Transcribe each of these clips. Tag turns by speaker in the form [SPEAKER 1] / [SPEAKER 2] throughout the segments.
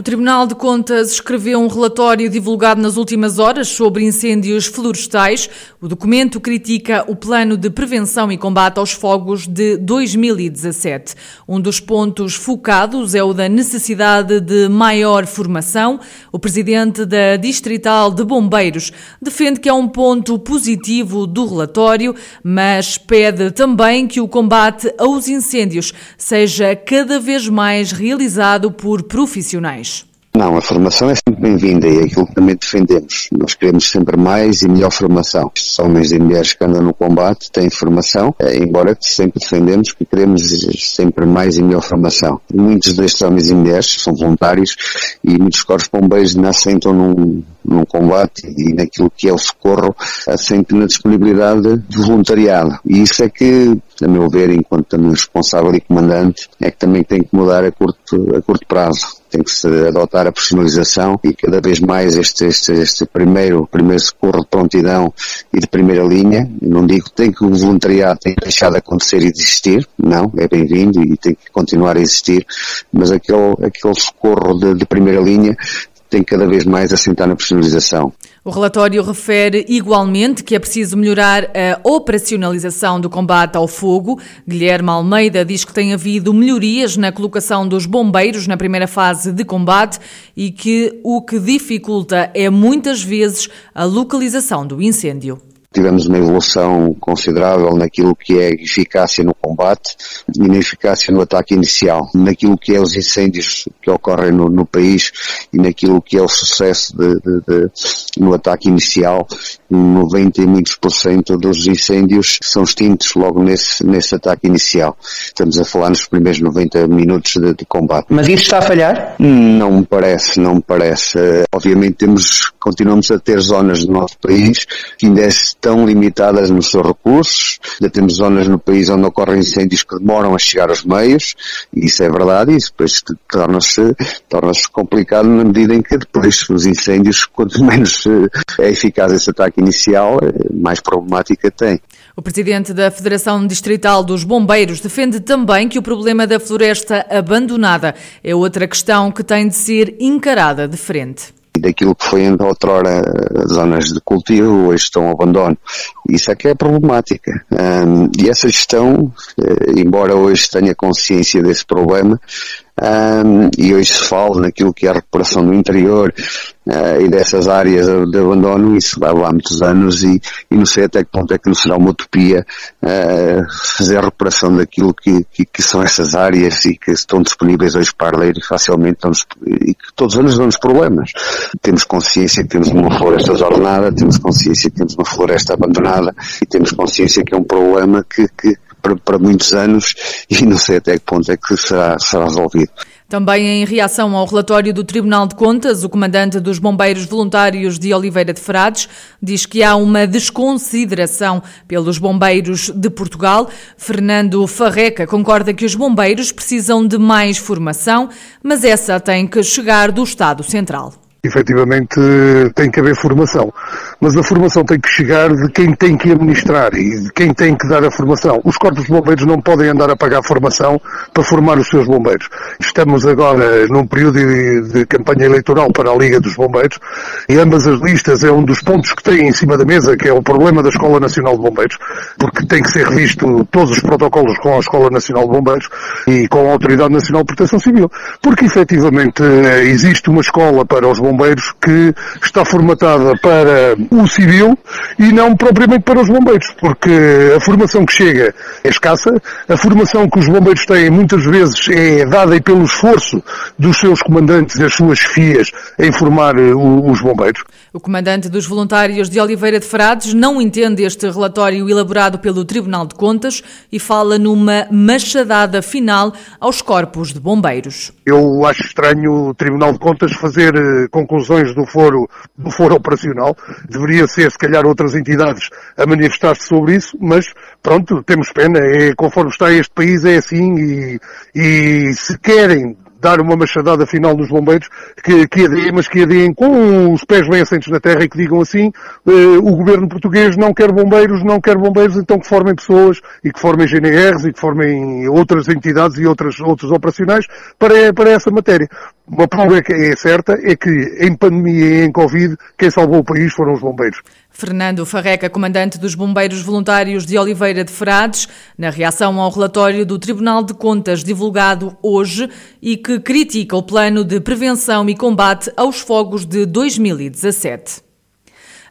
[SPEAKER 1] O Tribunal de Contas escreveu um relatório divulgado nas últimas horas sobre incêndios florestais. O documento critica o plano de prevenção e combate aos fogos de 2017. Um dos pontos focados é o da necessidade de maior formação. O presidente da Distrital de Bombeiros defende que é um ponto positivo do relatório, mas pede também que o combate aos incêndios seja cada vez mais realizado por profissionais.
[SPEAKER 2] Não, a formação é sempre bem-vinda e é aquilo que também defendemos. Nós queremos sempre mais e melhor formação. Os homens e mulheres que andam no combate têm formação, eh, embora sempre defendemos que queremos sempre mais e melhor formação. Muitos destes homens e mulheres são voluntários e muitos corpos bombeiros nascentam num, num combate e naquilo que é o socorro, sempre na disponibilidade de voluntariado. E isso é que, a meu ver, enquanto também responsável e comandante, é que também tem que mudar a curto, a curto prazo tem que se adotar a personalização e cada vez mais este, este, este primeiro, primeiro socorro de prontidão e de primeira linha. Não digo tem que o voluntariado tem que deixar de acontecer e de existir, não, é bem-vindo e tem que continuar a existir, mas aquele, aquele socorro de, de primeira linha tem cada vez mais assentar na personalização.
[SPEAKER 1] O relatório refere igualmente que é preciso melhorar a operacionalização do combate ao fogo. Guilherme Almeida diz que tem havido melhorias na colocação dos bombeiros na primeira fase de combate e que o que dificulta é muitas vezes a localização do incêndio.
[SPEAKER 2] Tivemos uma evolução considerável naquilo que é eficácia no combate e na eficácia no ataque inicial, naquilo que é os incêndios que ocorrem no, no país e naquilo que é o sucesso de, de, de, no ataque inicial. 90 e muitos por cento dos incêndios são extintos logo nesse, nesse ataque inicial. Estamos a falar nos primeiros 90 minutos de, de combate.
[SPEAKER 3] Mas isso está a falhar?
[SPEAKER 2] Não me parece, não me parece. Obviamente temos, continuamos a ter zonas do nosso país que ainda estão limitadas nos seus recursos. Ainda temos zonas no país onde ocorrem incêndios que demoram a chegar aos meios, e isso é verdade, e isso depois torna-se torna complicado na medida em que depois os incêndios, quanto menos eh, é eficaz esse ataque inicial, eh, mais problemática tem.
[SPEAKER 1] O presidente da Federação Distrital dos Bombeiros defende também que o problema da floresta abandonada é outra questão que tem de ser encarada de frente
[SPEAKER 2] daquilo que foi outrora zonas de cultivo, hoje estão ao abandono. Isso é que é problemática. Um, e essa gestão, eh, embora hoje tenha consciência desse problema, um, e hoje se fala naquilo que é a recuperação do interior uh, e dessas áreas de abandono, isso vai lá muitos anos e, e não sei até que ponto é que não será uma utopia uh, fazer a recuperação daquilo que, que, que, são essas áreas e que estão disponíveis hoje para ler facilmente e que todos os anos dão-nos problemas. Temos consciência que temos uma floresta desordenada, temos consciência que temos uma floresta abandonada e temos consciência que é um problema que, que para, para, muitos anos e não sei até que ponto é que será, será resolvido.
[SPEAKER 1] Também em reação ao relatório do Tribunal de Contas, o comandante dos Bombeiros Voluntários de Oliveira de Frades diz que há uma desconsideração pelos bombeiros de Portugal. Fernando Farreca concorda que os bombeiros precisam de mais formação, mas essa tem que chegar do Estado Central
[SPEAKER 4] efetivamente tem que haver formação. Mas a formação tem que chegar de quem tem que administrar e de quem tem que dar a formação. Os corpos de bombeiros não podem andar a pagar formação para formar os seus bombeiros. Estamos agora num período de, de campanha eleitoral para a Liga dos Bombeiros e ambas as listas é um dos pontos que têm em cima da mesa, que é o problema da Escola Nacional de Bombeiros, porque tem que ser revisto todos os protocolos com a Escola Nacional de Bombeiros e com a Autoridade Nacional de Proteção Civil. Porque efetivamente existe uma escola para os bombeiros bombeiros que está formatada para o civil e não propriamente para os bombeiros, porque a formação que chega é escassa, a formação que os bombeiros têm muitas vezes é dada pelo esforço dos seus comandantes das suas chefias em formar os bombeiros.
[SPEAKER 1] O comandante dos voluntários de Oliveira de Frades não entende este relatório elaborado pelo Tribunal de Contas e fala numa machadada final aos corpos de bombeiros.
[SPEAKER 4] Eu acho estranho o Tribunal de Contas fazer eh, conclusões do foro, do foro operacional. Deveria ser, se calhar, outras entidades a manifestar-se sobre isso, mas pronto, temos pena. É, conforme está este país é assim e, e se querem dar uma machadada final nos bombeiros, que, que adiem, mas que adiem com os pés bem assentos na terra e que digam assim, eh, o governo português não quer bombeiros, não quer bombeiros, então que formem pessoas e que formem GNRs e que formem outras entidades e outras, outros operacionais para, para essa matéria. Uma prova que é certa é que em pandemia e em Covid, quem salvou o país foram os bombeiros.
[SPEAKER 1] Fernando Farreca, comandante dos Bombeiros Voluntários de Oliveira de Frades, na reação ao relatório do Tribunal de Contas divulgado hoje e que critica o plano de prevenção e combate aos fogos de 2017.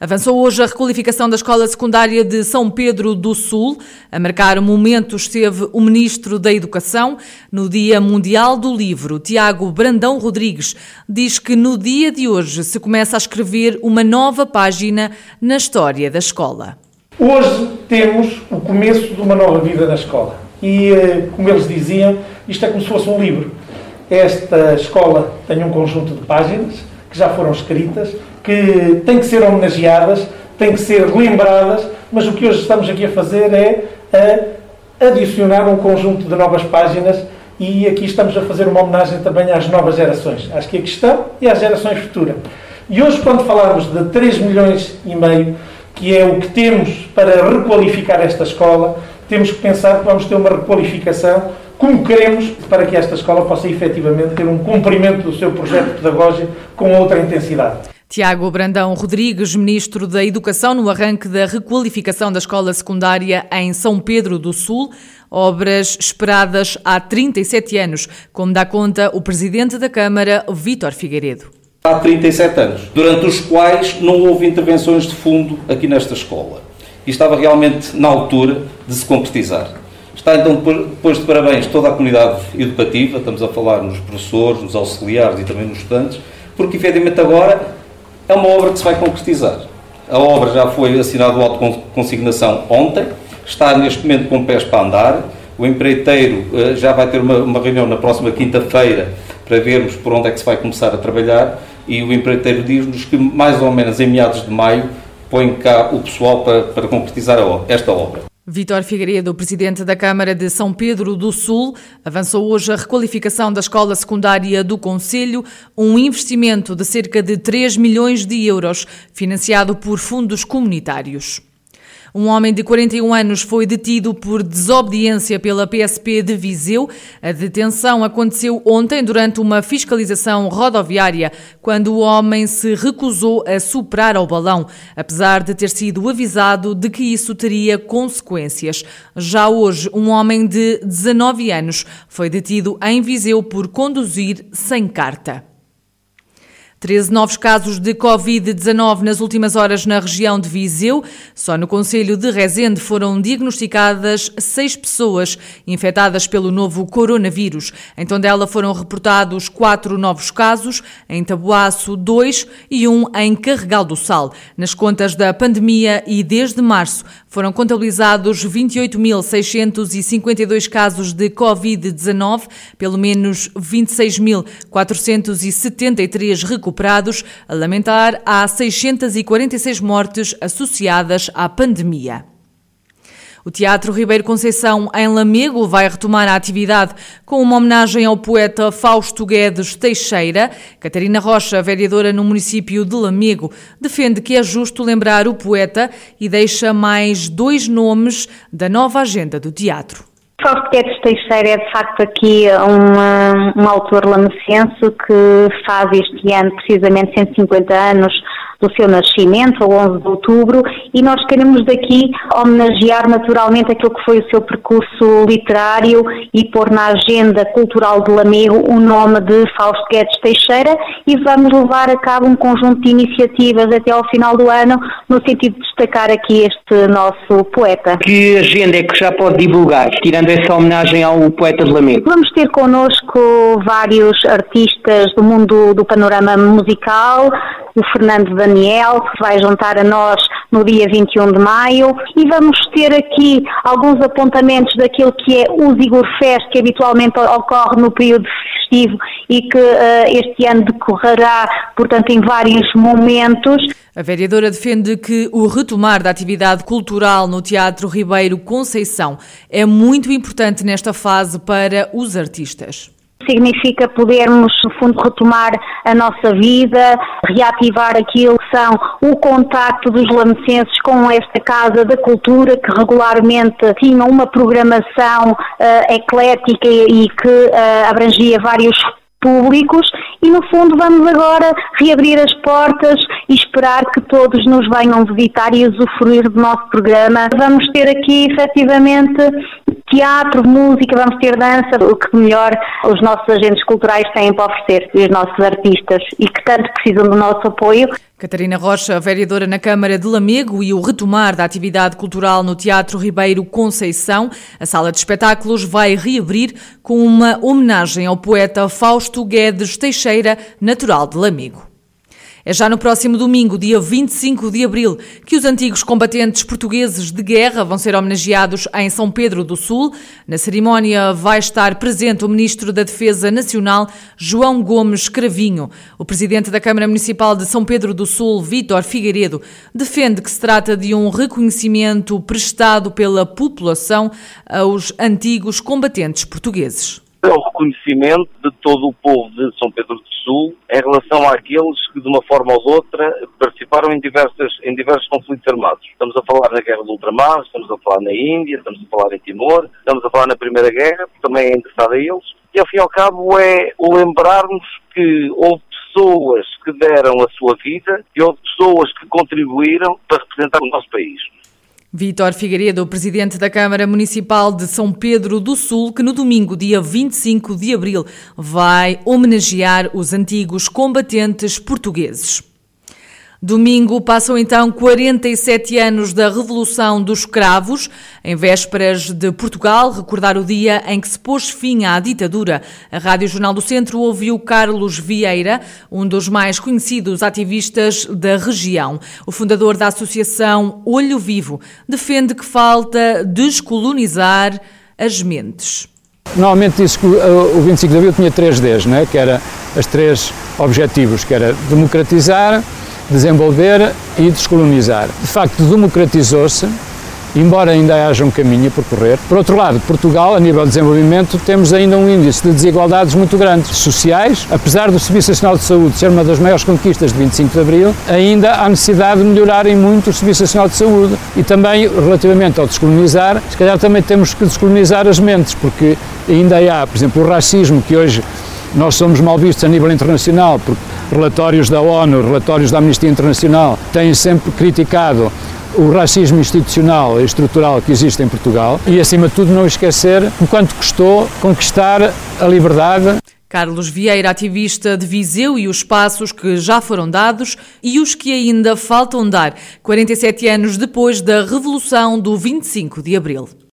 [SPEAKER 1] Avançou hoje a requalificação da Escola Secundária de São Pedro do Sul. A marcar o momento esteve o Ministro da Educação. No Dia Mundial do Livro, Tiago Brandão Rodrigues diz que no dia de hoje se começa a escrever uma nova página na história da escola.
[SPEAKER 3] Hoje temos o começo de uma nova vida na escola. E, eh, como eles diziam, isto é como se fosse um livro. Esta escola tem um conjunto de páginas que já foram escritas, que têm que ser homenageadas, têm que ser lembradas, mas o que hoje estamos aqui a fazer é a adicionar um conjunto de novas páginas e aqui estamos a fazer uma homenagem também às novas gerações, às que aqui estão e às gerações futuras. E hoje, quando falarmos de 3 milhões e meio, que é o que temos para requalificar esta escola, temos que pensar que vamos ter uma requalificação como queremos para que esta escola possa efetivamente ter um cumprimento do seu projeto pedagógico com outra intensidade.
[SPEAKER 1] Tiago Brandão Rodrigues, Ministro da Educação, no arranque da requalificação da escola secundária em São Pedro do Sul, obras esperadas há 37 anos, como dá conta o Presidente da Câmara, Vítor Figueiredo.
[SPEAKER 5] Há 37 anos, durante os quais não houve intervenções de fundo aqui nesta escola. E estava realmente na altura de se concretizar. Está então, depois de parabéns, toda a comunidade educativa, estamos a falar nos professores, nos auxiliares e também nos estudantes, porque efetivamente agora é uma obra que se vai concretizar. A obra já foi assinado o auto de consignação ontem, está neste momento com pés para andar. O empreiteiro uh, já vai ter uma, uma reunião na próxima quinta-feira para vermos por onde é que se vai começar a trabalhar e o empreiteiro diz-nos que mais ou menos em meados de maio põe cá o pessoal para, para concretizar a, esta obra.
[SPEAKER 1] Vítor Figueiredo, presidente da Câmara de São Pedro do Sul, avançou hoje a requalificação da escola secundária do Conselho, um investimento de cerca de 3 milhões de euros, financiado por fundos comunitários. Um homem de 41 anos foi detido por desobediência pela PSP de Viseu. A detenção aconteceu ontem durante uma fiscalização rodoviária, quando o homem se recusou a superar ao balão, apesar de ter sido avisado de que isso teria consequências. Já hoje, um homem de 19 anos foi detido em Viseu por conduzir sem carta. 13 novos casos de Covid-19 nas últimas horas na região de Viseu. Só no Conselho de Rezende foram diagnosticadas seis pessoas infectadas pelo novo coronavírus. Em Tondela foram reportados quatro novos casos, em Taboaço dois e um em Carregal do Sal. Nas contas da pandemia e desde março foram contabilizados 28.652 casos de Covid-19, pelo menos 26.473 recuperados recuperados, a lamentar há 646 mortes associadas à pandemia. O Teatro Ribeiro Conceição, em Lamego, vai retomar a atividade com uma homenagem ao poeta Fausto Guedes Teixeira. Catarina Rocha, vereadora no município de Lamego, defende que é justo lembrar o poeta e deixa mais dois nomes da nova agenda do teatro.
[SPEAKER 6] Fausto Guedes Teixeira é de facto aqui um, um autor lamecense que faz este ano precisamente 150 anos do seu nascimento, ao 11 de outubro, e nós queremos daqui homenagear naturalmente aquilo que foi o seu percurso literário e pôr na agenda cultural de Lamego o nome de Fausto Guedes Teixeira e vamos levar a cabo um conjunto de iniciativas até ao final do ano no sentido de destacar aqui este nosso poeta.
[SPEAKER 7] Que agenda é que já pode divulgar, tirando essa homenagem ao poeta de Lamego?
[SPEAKER 6] Vamos ter connosco vários artistas do mundo do panorama musical, o Fernando Daniel, que vai juntar a nós no dia 21 de maio, e vamos ter aqui alguns apontamentos daquilo que é o Zigor Fest, que habitualmente ocorre no período festivo e que uh, este ano decorrerá, portanto, em vários momentos.
[SPEAKER 1] A vereadora defende que o retomar da atividade cultural no Teatro Ribeiro Conceição é muito importante nesta fase para os artistas.
[SPEAKER 6] Significa podermos, no fundo, retomar a nossa vida, reativar aquilo que são o contacto dos lamecenses com esta Casa da Cultura, que regularmente tinha uma programação uh, eclética e que uh, abrangia vários públicos e no fundo vamos agora reabrir as portas e esperar que todos nos venham visitar e usufruir do nosso programa. Vamos ter aqui efetivamente teatro, música, vamos ter dança, o que melhor os nossos agentes culturais têm para oferecer e os nossos artistas e que tanto precisam do nosso apoio.
[SPEAKER 1] Catarina Rocha, vereadora na Câmara de Lamego e o retomar da atividade cultural no Teatro Ribeiro Conceição. A sala de espetáculos vai reabrir com uma homenagem ao poeta Fausto Guedes Teixeira, natural de Lamego. É já no próximo domingo, dia 25 de abril, que os antigos combatentes portugueses de guerra vão ser homenageados em São Pedro do Sul. Na cerimónia vai estar presente o Ministro da Defesa Nacional, João Gomes Cravinho. O Presidente da Câmara Municipal de São Pedro do Sul, Vítor Figueiredo, defende que se trata de um reconhecimento prestado pela população aos antigos combatentes portugueses
[SPEAKER 8] o reconhecimento de todo o povo de São Pedro do Sul em relação àqueles que, de uma forma ou de outra, participaram em, diversas, em diversos conflitos armados. Estamos a falar na Guerra do Ultramar, estamos a falar na Índia, estamos a falar em Timor, estamos a falar na Primeira Guerra, que também é interessado a eles. E, ao fim e ao cabo, é lembrarmos que houve pessoas que deram a sua vida e houve pessoas que contribuíram para representar o nosso país.
[SPEAKER 1] Vítor Figueiredo, presidente da Câmara Municipal de São Pedro do Sul, que no domingo, dia 25 de abril, vai homenagear os antigos combatentes portugueses. Domingo passam então 47 anos da Revolução dos Cravos, em vésperas de Portugal recordar o dia em que se pôs fim à ditadura. A Rádio Jornal do Centro ouviu Carlos Vieira, um dos mais conhecidos ativistas da região. O fundador da Associação Olho Vivo defende que falta descolonizar as mentes.
[SPEAKER 9] Normalmente disse que o 25 de Abril tinha três Ds, né? que era as três objetivos, que era democratizar, desenvolver e descolonizar. De facto, democratizou-se, embora ainda haja um caminho a percorrer. Por outro lado, Portugal, a nível de desenvolvimento, temos ainda um índice de desigualdades muito grandes sociais. Apesar do Serviço Nacional de Saúde ser uma das maiores conquistas de 25 de Abril, ainda há necessidade de melhorar em muito o Serviço Nacional de Saúde. E também, relativamente ao descolonizar, se calhar também temos que descolonizar as mentes, porque ainda há, por exemplo, o racismo que hoje nós somos mal vistos a nível internacional, porque relatórios da ONU, relatórios da Amnistia Internacional têm sempre criticado o racismo institucional e estrutural que existe em Portugal e, acima de tudo, não esquecer o quanto custou conquistar a liberdade.
[SPEAKER 1] Carlos Vieira, ativista de Viseu, e os passos que já foram dados e os que ainda faltam dar, 47 anos depois da Revolução do 25 de Abril.